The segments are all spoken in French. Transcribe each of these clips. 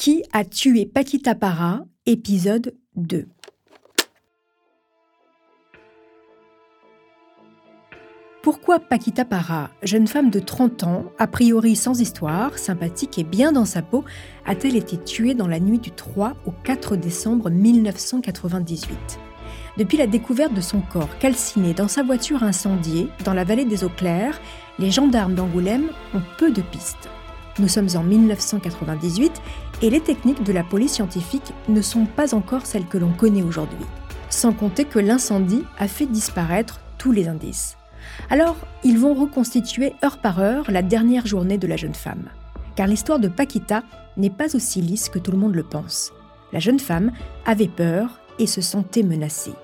Qui a tué Paquita Para Épisode 2. Pourquoi Paquita Para, jeune femme de 30 ans, a priori sans histoire, sympathique et bien dans sa peau, a-t-elle été tuée dans la nuit du 3 au 4 décembre 1998 Depuis la découverte de son corps calciné dans sa voiture incendiée dans la vallée des Eaux Claires, les gendarmes d'Angoulême ont peu de pistes. Nous sommes en 1998 et les techniques de la police scientifique ne sont pas encore celles que l'on connaît aujourd'hui. Sans compter que l'incendie a fait disparaître tous les indices. Alors, ils vont reconstituer heure par heure la dernière journée de la jeune femme. Car l'histoire de Paquita n'est pas aussi lisse que tout le monde le pense. La jeune femme avait peur et se sentait menacée.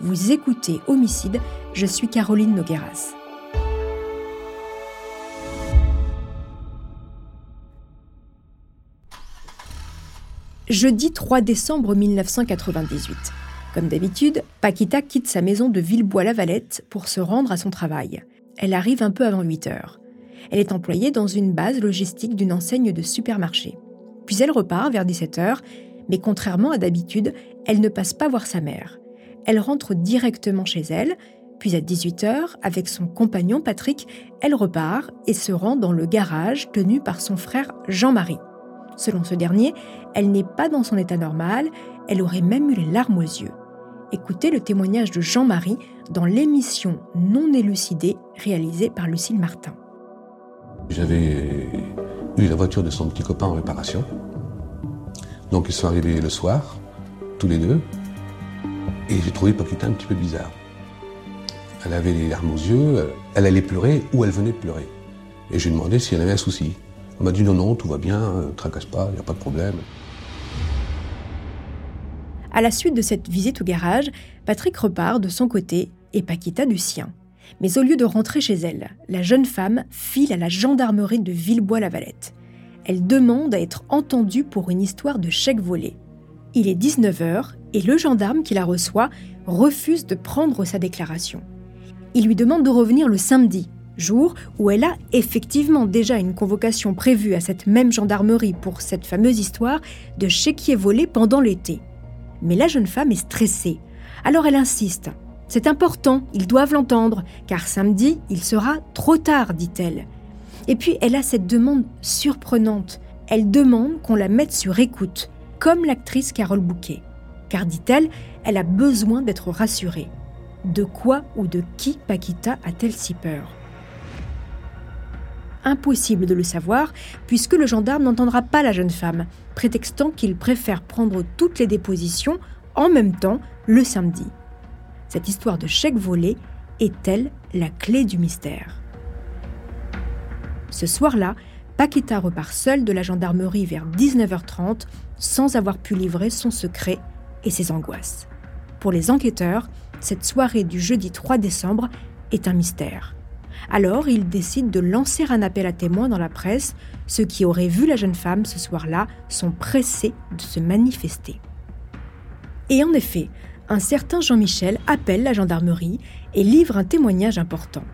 Vous écoutez Homicide, je suis Caroline Nogueras. Jeudi 3 décembre 1998. Comme d'habitude, Paquita quitte sa maison de Villebois-la-Valette pour se rendre à son travail. Elle arrive un peu avant 8 heures. Elle est employée dans une base logistique d'une enseigne de supermarché. Puis elle repart vers 17 heures, mais contrairement à d'habitude, elle ne passe pas voir sa mère. Elle rentre directement chez elle, puis à 18 heures, avec son compagnon Patrick, elle repart et se rend dans le garage tenu par son frère Jean-Marie. Selon ce dernier, elle n'est pas dans son état normal, elle aurait même eu les larmes aux yeux. Écoutez le témoignage de Jean-Marie dans l'émission Non élucidée réalisée par Lucille Martin. J'avais eu la voiture de son petit copain en réparation. Donc ils sont arrivés le soir, tous les deux, et j'ai trouvé Paquita un petit peu bizarre. Elle avait les larmes aux yeux, elle allait pleurer ou elle venait de pleurer. Et je lui ai demandé si elle avait un souci. On m'a dit non, non, tout va bien, ne tracasse pas, il n'y a pas de problème. À la suite de cette visite au garage, Patrick repart de son côté et Paquita du sien. Mais au lieu de rentrer chez elle, la jeune femme file à la gendarmerie de Villebois-la-Valette. Elle demande à être entendue pour une histoire de chèque volé. Il est 19h et le gendarme qui la reçoit refuse de prendre sa déclaration. Il lui demande de revenir le samedi, jour où elle a effectivement déjà une convocation prévue à cette même gendarmerie pour cette fameuse histoire de chéquier volé pendant l'été. Mais la jeune femme est stressée. Alors elle insiste. C'est important, ils doivent l'entendre, car samedi, il sera trop tard, dit-elle. Et puis elle a cette demande surprenante. Elle demande qu'on la mette sur écoute, comme l'actrice Carole Bouquet. Car, dit-elle, elle a besoin d'être rassurée. De quoi ou de qui Paquita a-t-elle si peur? Impossible de le savoir, puisque le gendarme n'entendra pas la jeune femme, prétextant qu'il préfère prendre toutes les dépositions en même temps le samedi. Cette histoire de chèque volé est-elle la clé du mystère? Ce soir-là, Paquita repart seule de la gendarmerie vers 19h30 sans avoir pu livrer son secret et ses angoisses. Pour les enquêteurs, cette soirée du jeudi 3 décembre est un mystère. Alors, ils décident de lancer un appel à témoins dans la presse. Ceux qui auraient vu la jeune femme ce soir-là sont pressés de se manifester. Et en effet, un certain Jean-Michel appelle la gendarmerie et livre un témoignage important.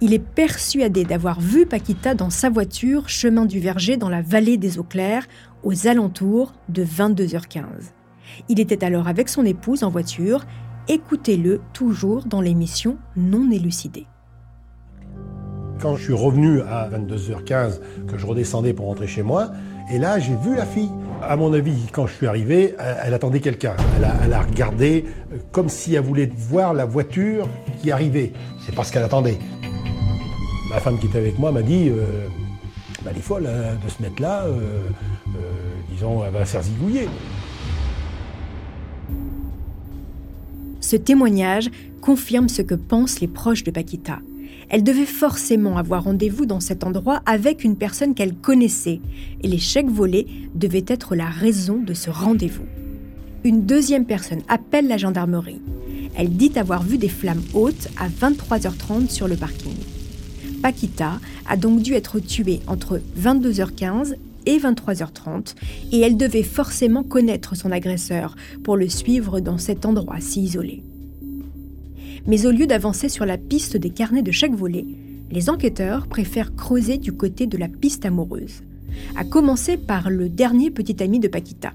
Il est persuadé d'avoir vu Paquita dans sa voiture chemin du Verger dans la vallée des Eaux Claires aux alentours de 22h15. Il était alors avec son épouse en voiture. Écoutez-le toujours dans l'émission Non élucidée. Quand je suis revenu à 22h15, que je redescendais pour rentrer chez moi, et là, j'ai vu la fille. À mon avis, quand je suis arrivé, elle, attendait quelqu'un. Elle a, regardé euh, comme si elle voulait voir la voiture qui arrivait. C'est parce qu'elle attendait. Ma femme qui était avec moi m'a dit euh, bah, Elle est folle hein, de se mettre là. Euh, disons, elle va se faire zigouiller. Ce témoignage confirme ce que pensent les proches de Paquita. Elle devait forcément avoir rendez-vous dans cet endroit avec une personne qu'elle connaissait, et les chèques volés devaient être la raison de ce rendez-vous. Une deuxième personne appelle la gendarmerie. Elle dit avoir vu des flammes hautes à 23h30 sur le parking. Paquita a donc dû être tuée entre 22h15 et 23h30 et elle devait forcément connaître son agresseur pour le suivre dans cet endroit si isolé. Mais au lieu d'avancer sur la piste des carnets de chaque volet, les enquêteurs préfèrent creuser du côté de la piste amoureuse. À commencer par le dernier petit ami de Paquita,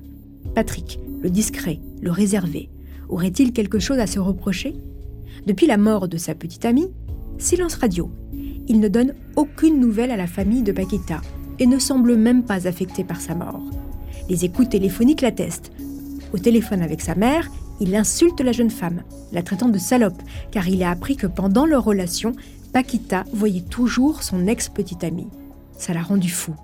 Patrick, le discret, le réservé. Aurait-il quelque chose à se reprocher? Depuis la mort de sa petite amie, silence radio. Il ne donne aucune nouvelle à la famille de Paquita et ne semble même pas affecté par sa mort. Les écoutes téléphoniques l'attestent. Au téléphone avec sa mère, il insulte la jeune femme, la traitant de salope, car il a appris que pendant leur relation, Paquita voyait toujours son ex-petite amie. Ça l'a rendu fou.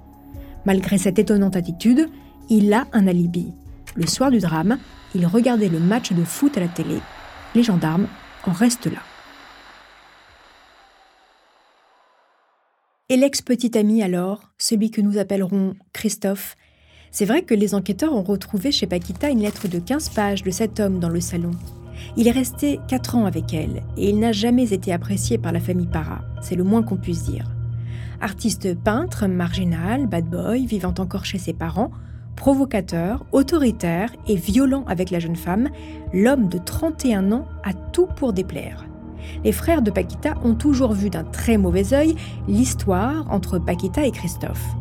Malgré cette étonnante attitude, il a un alibi. Le soir du drame, il regardait le match de foot à la télé. Les gendarmes en restent là. Et l'ex-petit ami alors, celui que nous appellerons Christophe, c'est vrai que les enquêteurs ont retrouvé chez Paquita une lettre de 15 pages de cet homme dans le salon. Il est resté 4 ans avec elle et il n'a jamais été apprécié par la famille Para, c'est le moins qu'on puisse dire. Artiste peintre, marginal, bad boy, vivant encore chez ses parents, provocateur, autoritaire et violent avec la jeune femme, l'homme de 31 ans a tout pour déplaire. Les frères de Paquita ont toujours vu d'un très mauvais œil l'histoire entre Paquita et Christophe.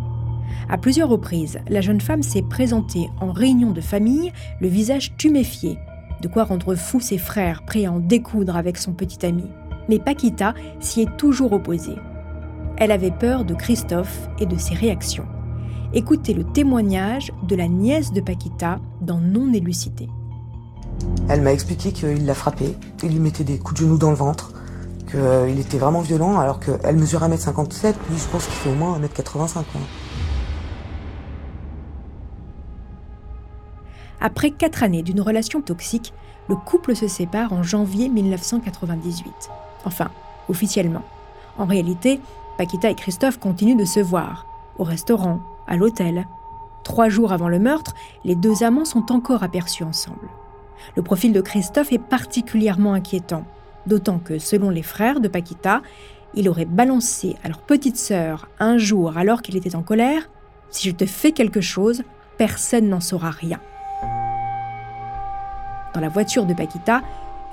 À plusieurs reprises, la jeune femme s'est présentée en réunion de famille, le visage tuméfié, de quoi rendre fou ses frères prêts à en découdre avec son petit ami. Mais Paquita s'y est toujours opposée. Elle avait peur de Christophe et de ses réactions. Écoutez le témoignage de la nièce de Paquita dans Non élucidé. Elle m'a expliqué qu'il l'a frappé, il lui mettait des coups de genoux dans le ventre, qu'il était vraiment violent alors qu'elle mesure 1m57, lui je pense qu'il fait au moins 1m85. Après quatre années d'une relation toxique, le couple se sépare en janvier 1998. Enfin, officiellement. En réalité, Paquita et Christophe continuent de se voir, au restaurant, à l'hôtel. Trois jours avant le meurtre, les deux amants sont encore aperçus ensemble. Le profil de Christophe est particulièrement inquiétant, d'autant que, selon les frères de Paquita, il aurait balancé à leur petite sœur un jour alors qu'il était en colère Si je te fais quelque chose, personne n'en saura rien. Dans la voiture de Paquita,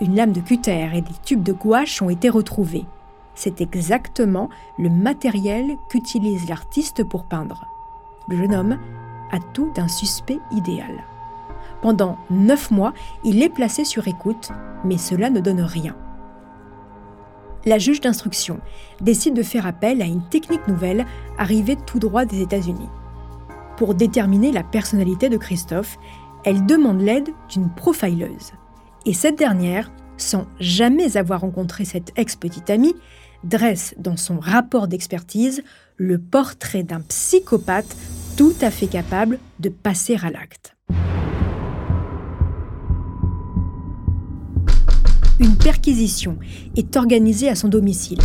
une lame de cutter et des tubes de gouache ont été retrouvés. C'est exactement le matériel qu'utilise l'artiste pour peindre. Le jeune homme a tout d'un suspect idéal. Pendant neuf mois, il est placé sur écoute, mais cela ne donne rien. La juge d'instruction décide de faire appel à une technique nouvelle arrivée tout droit des États-Unis. Pour déterminer la personnalité de Christophe, elle demande l'aide d'une profileuse. Et cette dernière, sans jamais avoir rencontré cette ex-petite amie, dresse dans son rapport d'expertise le portrait d'un psychopathe tout à fait capable de passer à l'acte. Une perquisition est organisée à son domicile.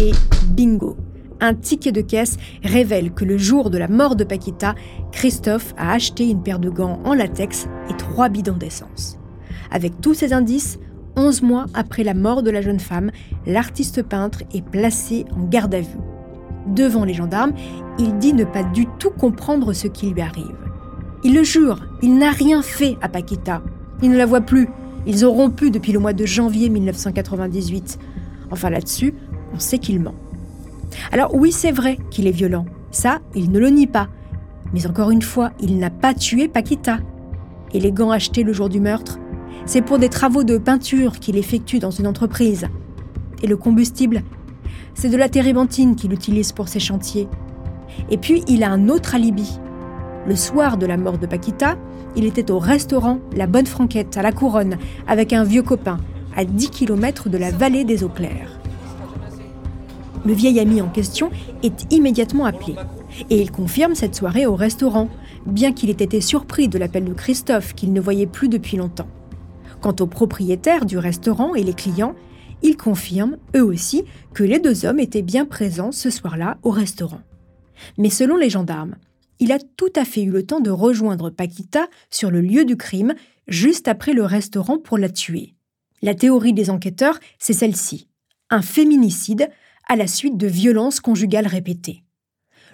Et bingo, un ticket de caisse révèle que le jour de la mort de Paquita, Christophe a acheté une paire de gants en latex et trois bidons d'essence. Avec tous ces indices, 11 mois après la mort de la jeune femme, l'artiste peintre est placé en garde à vue. Devant les gendarmes, il dit ne pas du tout comprendre ce qui lui arrive. Il le jure, il n'a rien fait à Paquita. Il ne la voit plus. Ils ont rompu depuis le mois de janvier 1998. Enfin là-dessus, on sait qu'il ment. Alors oui, c'est vrai qu'il est violent. Ça, il ne le nie pas. Mais encore une fois, il n'a pas tué Paquita. Et les gants achetés le jour du meurtre, c'est pour des travaux de peinture qu'il effectue dans une entreprise. Et le combustible c'est de la térébenthine qu'il utilise pour ses chantiers. Et puis, il a un autre alibi. Le soir de la mort de Paquita, il était au restaurant La Bonne Franquette à La Couronne avec un vieux copain, à 10 km de la vallée des Eaux Claires. Le vieil ami en question est immédiatement appelé. Et il confirme cette soirée au restaurant, bien qu'il ait été surpris de l'appel de Christophe qu'il ne voyait plus depuis longtemps. Quant aux propriétaires du restaurant et les clients, ils confirment, eux aussi, que les deux hommes étaient bien présents ce soir-là au restaurant. Mais selon les gendarmes, il a tout à fait eu le temps de rejoindre Paquita sur le lieu du crime, juste après le restaurant pour la tuer. La théorie des enquêteurs, c'est celle-ci. Un féminicide à la suite de violences conjugales répétées.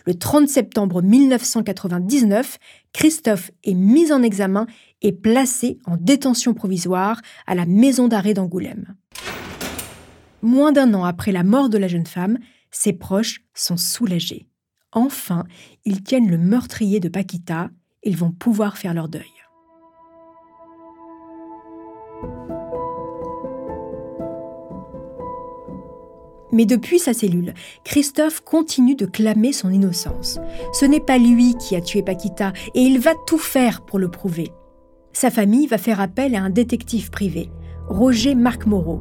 Le 30 septembre 1999, Christophe est mis en examen et placé en détention provisoire à la maison d'arrêt d'Angoulême. Moins d'un an après la mort de la jeune femme, ses proches sont soulagés. Enfin, ils tiennent le meurtrier de Paquita, ils vont pouvoir faire leur deuil. Mais depuis sa cellule, Christophe continue de clamer son innocence. Ce n'est pas lui qui a tué Paquita et il va tout faire pour le prouver. Sa famille va faire appel à un détective privé, Roger Marc Moreau.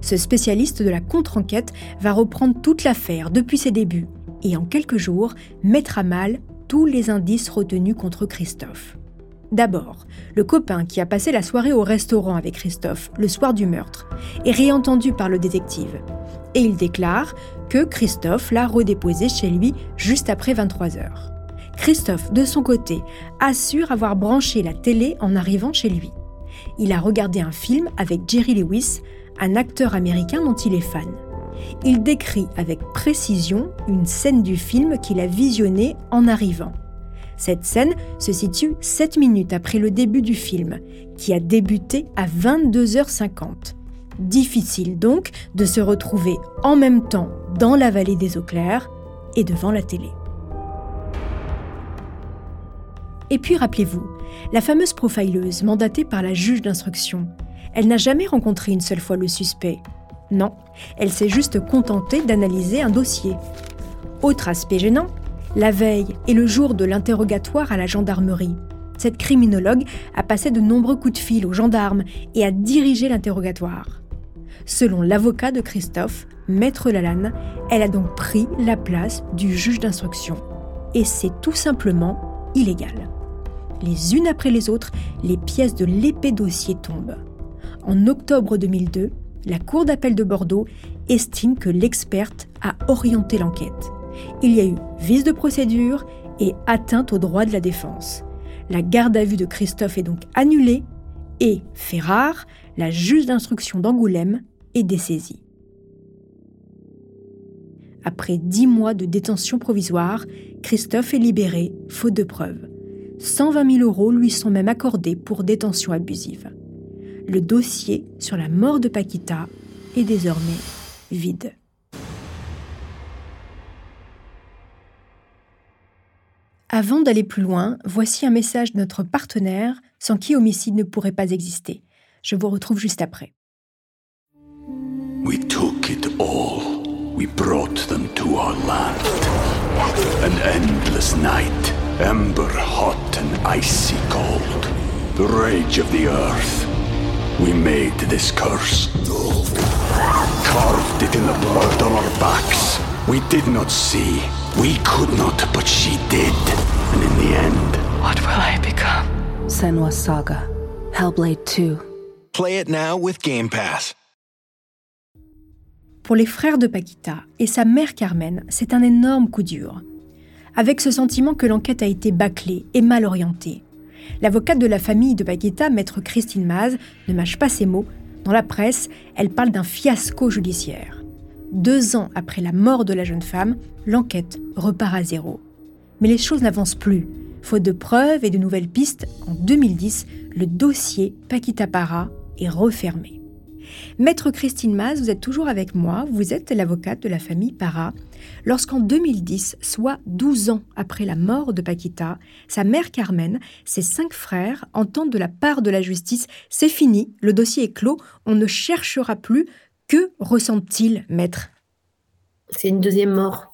Ce spécialiste de la contre-enquête va reprendre toute l'affaire depuis ses débuts et en quelques jours mettre à mal tous les indices retenus contre Christophe. D'abord, le copain qui a passé la soirée au restaurant avec Christophe le soir du meurtre est réentendu par le détective et il déclare que Christophe l'a redéposé chez lui juste après 23 heures. Christophe, de son côté, assure avoir branché la télé en arrivant chez lui. Il a regardé un film avec Jerry Lewis, un acteur américain dont il est fan. Il décrit avec précision une scène du film qu'il a visionné en arrivant. Cette scène se situe 7 minutes après le début du film, qui a débuté à 22h50. Difficile donc de se retrouver en même temps dans la vallée des eaux claires et devant la télé. Et puis rappelez-vous, la fameuse profileuse mandatée par la juge d'instruction, elle n'a jamais rencontré une seule fois le suspect. Non, elle s'est juste contentée d'analyser un dossier. Autre aspect gênant, la veille et le jour de l'interrogatoire à la gendarmerie, cette criminologue a passé de nombreux coups de fil aux gendarmes et a dirigé l'interrogatoire. Selon l'avocat de Christophe, Maître Lalanne, elle a donc pris la place du juge d'instruction. Et c'est tout simplement illégal. Les unes après les autres, les pièces de l'épée dossier tombent. En octobre 2002, la Cour d'appel de Bordeaux estime que l'experte a orienté l'enquête. Il y a eu vice de procédure et atteinte aux droits de la défense. La garde à vue de Christophe est donc annulée et, fait rare, la juge d'instruction d'Angoulême est dessaisie. Après dix mois de détention provisoire, Christophe est libéré, faute de preuves. 120 000 euros lui sont même accordés pour détention abusive. Le dossier sur la mort de Paquita est désormais vide. Avant d'aller plus loin, voici un message de notre partenaire sans qui homicide ne pourrait pas exister. Je vous retrouve juste après. We took it all. We brought them to our land. An endless night, ember hot and icy cold. The rage of the earth. We made this curse. Carved it in the blood on our backs. We did not see. We could not, but she did. And in the end, what will I become? Senwa Saga, Hellblade 2. Play it now with Game Pass. Pour les frères de Paquita et sa mère Carmen, c'est un énorme coup dur. Avec ce sentiment que l'enquête a été bâclée et mal orientée. L'avocate de la famille de Paquita, maître Christine Maz, ne mâche pas ses mots. Dans la presse, elle parle d'un fiasco judiciaire. Deux ans après la mort de la jeune femme, l'enquête repart à zéro. Mais les choses n'avancent plus. Faute de preuves et de nouvelles pistes, en 2010, le dossier Paquita Para est refermé. Maître Christine Maz, vous êtes toujours avec moi, vous êtes l'avocate de la famille Para. Lorsqu'en 2010, soit 12 ans après la mort de Paquita, sa mère Carmen, ses cinq frères entendent de la part de la justice C'est fini, le dossier est clos, on ne cherchera plus. Que ressentent-ils, maître? C'est une deuxième mort.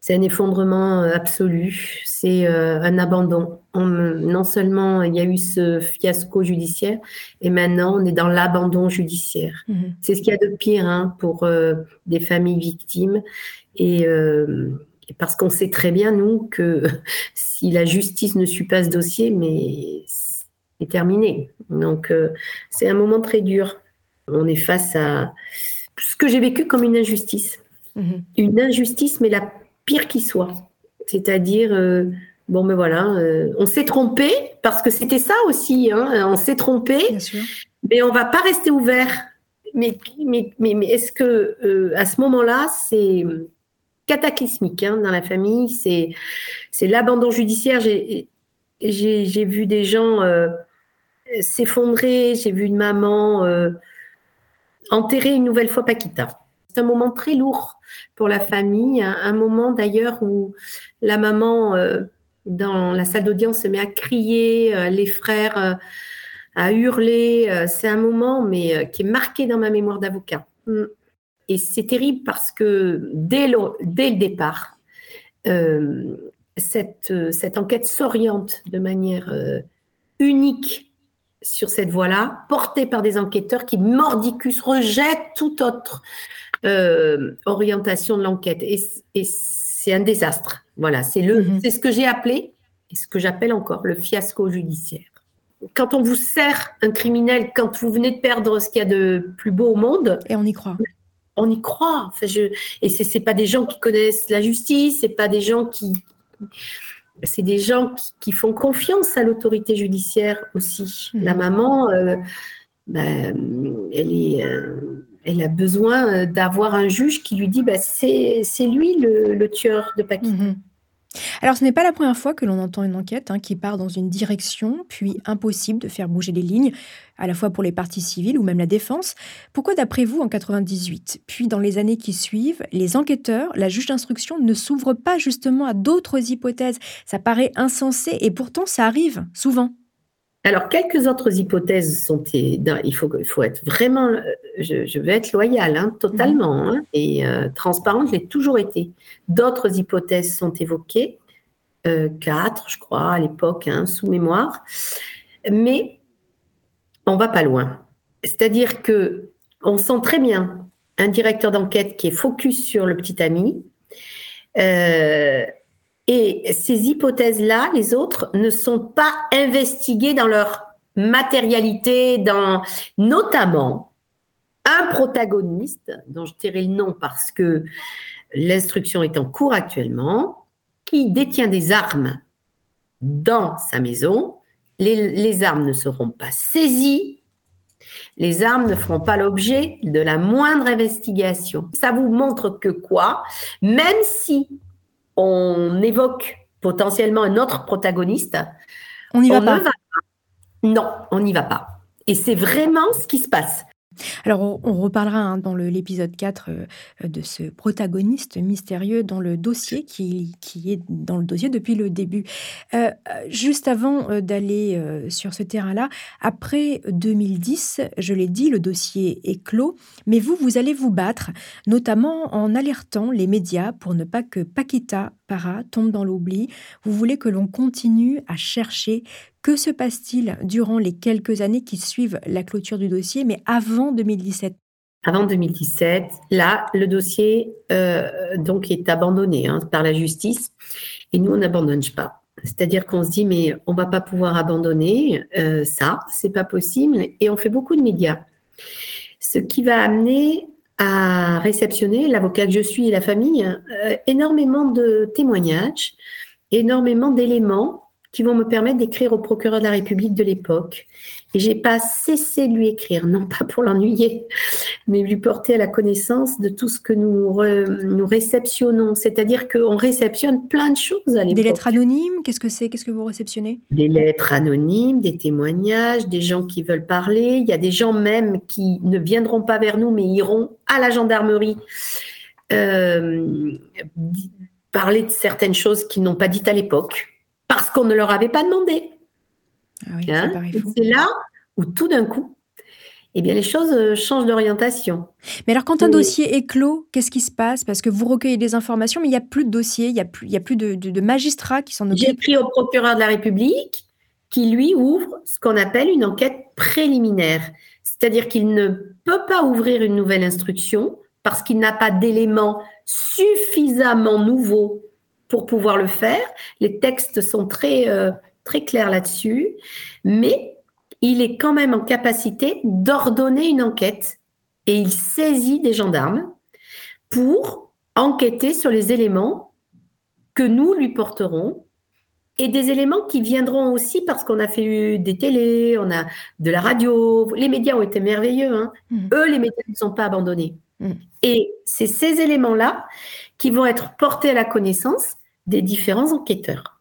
C'est un effondrement euh, absolu, c'est euh, un abandon. non seulement il y a eu ce fiasco judiciaire, et maintenant on est dans l'abandon judiciaire. Mhm. C'est ce qu'il y a de pire hein, pour euh, des familles victimes. Et, parce qu'on sait très bien, nous, que si la justice ne suit pas ce dossier, mais c'est terminé. Donc c'est un moment très dur. On est face à ce que j'ai vécu comme une injustice. Mhm. Une injustice, mais la pire qui soit. C'est-à-dire, euh, bon, mais voilà, euh, on s'est trompé, parce que c'était ça aussi, hein, on s'est trompé, mais on va pas rester ouvert. Mais, mais, mais, mais est-ce que euh, à ce moment-là, c'est cataclysmique hein, dans la famille, c'est, c'est l'abandon judiciaire. J'ai vu des gens s'effondrer, j'ai vu une maman enterrer une nouvelle fois Paquita. C'est un moment très lourd pour la famille, un, moment d'ailleurs où la maman euh, dans la salle d'audience se met à crier, euh, les frères euh, à hurler. c'est un moment mais qui est marqué dans ma mémoire d'avocat. Mm. Et c'est terrible parce que dès le, dès le départ, cette, cette enquête s'oriente de manière unique sur cette voie-là, portée par des enquêteurs qui, mordicus, rejettent toute autre euh, orientation de l'enquête. Et, c'est un désastre. Voilà, c'est le, mhm. c'est ce que j'ai appelé, et ce que j'appelle encore le fiasco judiciaire. Quand on vous sert un criminel, quand vous venez de perdre ce qu'il y a de plus beau au monde. Et on y croit. On y croit. Enfin, je, et c'est, c'est pas des gens qui connaissent la justice, c'est pas des gens qui c'est des gens qui, font confiance à l'autorité judiciaire aussi. Mhm. La maman, euh, ben, euh, elle, a besoin d'avoir un juge qui lui dit ben, c'est lui le, tueur de Paquita. Mhm. Alors, ce n'est pas la première fois que l'on entend une enquête hein, qui part dans une direction, puis impossible de faire bouger les lignes, à la fois pour les parties civiles ou même la défense. Pourquoi, d'après vous, en 98, puis dans les années qui suivent, les enquêteurs, la juge d'instruction ne s'ouvrent pas justement à d'autres hypothèses? Ça paraît insensé et pourtant ça arrive souvent. Alors, quelques autres hypothèses sont. Il faut, il faut être vraiment. Euh, je, vais être loyale, hein, totalement, mhm. hein, et euh, transparente, j'ai toujours été. D'autres hypothèses sont évoquées, euh, quatre, je crois, à l'époque, hein, sous mémoire. Mais on va pas loin. C'est-à-dire que on sent très bien un directeur d'enquête qui est focus sur le petit ami. Et ces hypothèses-là, les autres, ne sont pas investiguées dans leur matérialité, dans notamment un protagoniste, dont je tairai le nom parce que l'instruction est en cours actuellement, qui détient des armes dans sa maison. Les, les armes ne seront pas saisies. Les armes ne feront pas l'objet de la moindre investigation. Ça vous montre que quoi? Même si on évoque potentiellement un autre protagoniste, on n'y va pas. Non, on n'y va pas. Et c'est vraiment ce qui se passe. Alors, on, reparlera hein, dans l'épisode 4 euh, de ce protagoniste mystérieux dans le dossier qui, est dans le dossier depuis le début. Euh, juste avant euh, d'aller sur ce terrain-là, après 2010, je l'ai dit, le dossier est clos, mais vous, vous allez vous battre, notamment en alertant les médias pour ne pas que Paquita Para tombe dans l'oubli. Vous voulez que l'on continue à chercher que se passe-t-il durant les quelques années qui suivent la clôture du dossier, mais avant 2017 avant 2017, là, le dossier euh, donc est abandonné hein, par la justice et nous on n'abandonne pas. C'est-à-dire qu'on se dit mais on va pas pouvoir abandonner euh, ça, c'est pas possible et on fait beaucoup de médias. Ce qui va amener à réceptionner l'avocat que je suis et la famille euh, énormément de témoignages, énormément d'éléments qui vont me permettre d'écrire au procureur de la République de l'époque. Et j'ai pas cessé de lui écrire, non pas pour l'ennuyer, mais lui porter à la connaissance de tout ce que nous, nous réceptionnons. C'est-à-dire qu'on réceptionne plein de choses à l'époque. Des lettres anonymes, qu'est-ce que c'est Qu'est-ce que vous réceptionnez? Des lettres anonymes, des témoignages, des gens qui veulent parler. Il y a des gens même qui ne viendront pas vers nous, mais iront à la gendarmerie. Euh, parler de certaines choses qu'ils n'ont pas dites à l'époque qu'on ne leur avait pas demandé. Ah hein? c'est là où tout d'un coup, eh bien les choses euh, changent d'orientation. Mais alors quand un dossier est clos, qu'est-ce qui se passe? Parce que vous recueillez des informations, mais il n'y a plus de dossier, il n'y a plus, il y a plus de, magistrats qui s'en occupent. J'ai pris au procureur de la République qui, lui, ouvre ce qu'on appelle une enquête préliminaire. C'est-à-dire qu'il ne peut pas ouvrir une nouvelle instruction parce qu'il n'a pas d'éléments suffisamment nouveaux pour pouvoir le faire. Les textes sont très, euh, très clairs là-dessus, mais il est quand même en capacité d'ordonner une enquête et il saisit des gendarmes pour enquêter sur les éléments que nous lui porterons et des éléments qui viendront aussi parce qu'on a fait des télés, on a de la radio. Les médias ont été merveilleux. Hein. Mmh. Eux, les médias ne sont pas abandonnés. Mmh. Et c'est ces éléments-là qui vont être portés à la connaissance des différents enquêteurs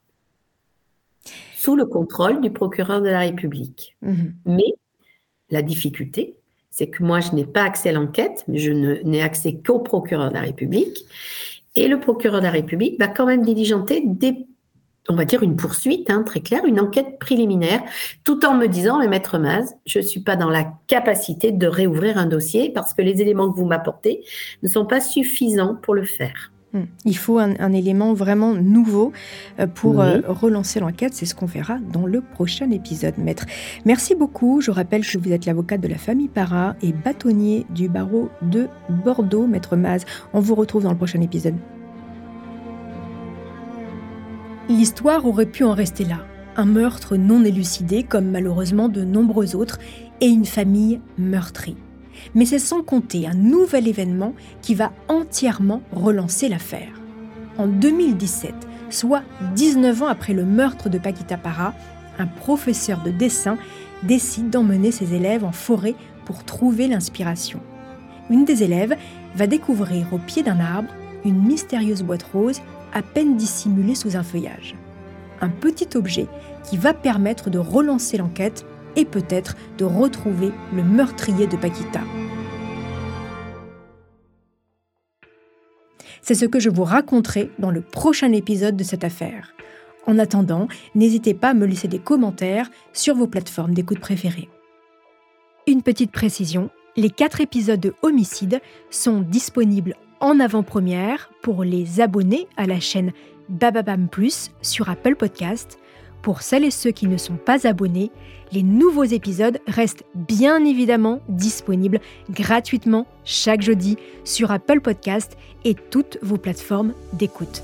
sous le contrôle du procureur de la République. Mmh. Mais la difficulté, c'est que moi, je n'ai pas accès à l'enquête, mais je n'ai accès qu'au procureur de la République. Et le procureur de la République va quand même diligenter des on va dire une poursuite, hein, très claire, une enquête préliminaire, tout en me disant, mais maître Maz, je ne suis pas dans la capacité de réouvrir un dossier parce que les éléments que vous m'apportez ne sont pas suffisants pour le faire. Hmm. Il faut un, élément vraiment nouveau euh, pour euh, relancer l'enquête. C'est ce qu'on verra dans le prochain épisode, maître. Merci beaucoup. Je rappelle que vous êtes l'avocate de la famille Para et bâtonnier du barreau de Bordeaux, maître Maz. On vous retrouve dans le prochain épisode. L'histoire aurait pu en rester là. Un meurtre non élucidé, comme malheureusement de nombreux autres, et une famille meurtrie. Mais c'est sans compter un nouvel événement qui va entièrement relancer l'affaire. En 2017, soit 19 ans après le meurtre de Paquita Para, un professeur de dessin décide d'emmener ses élèves en forêt pour trouver l'inspiration. Une des élèves va découvrir au pied d'un arbre une mystérieuse boîte rose à peine dissimulé sous un feuillage. Un petit objet qui va permettre de relancer l'enquête et peut-être de retrouver le meurtrier de Paquita. C'est ce que je vous raconterai dans le prochain épisode de cette affaire. En attendant, n'hésitez pas à me laisser des commentaires sur vos plateformes d'écoute préférées. Une petite précision, les quatre épisodes de Homicide sont disponibles en avant-première pour les abonnés à la chaîne Bababam Plus sur Apple Podcast. Pour celles et ceux qui ne sont pas abonnés, les nouveaux épisodes restent bien évidemment disponibles gratuitement chaque jeudi sur Apple Podcast et toutes vos plateformes d'écoute.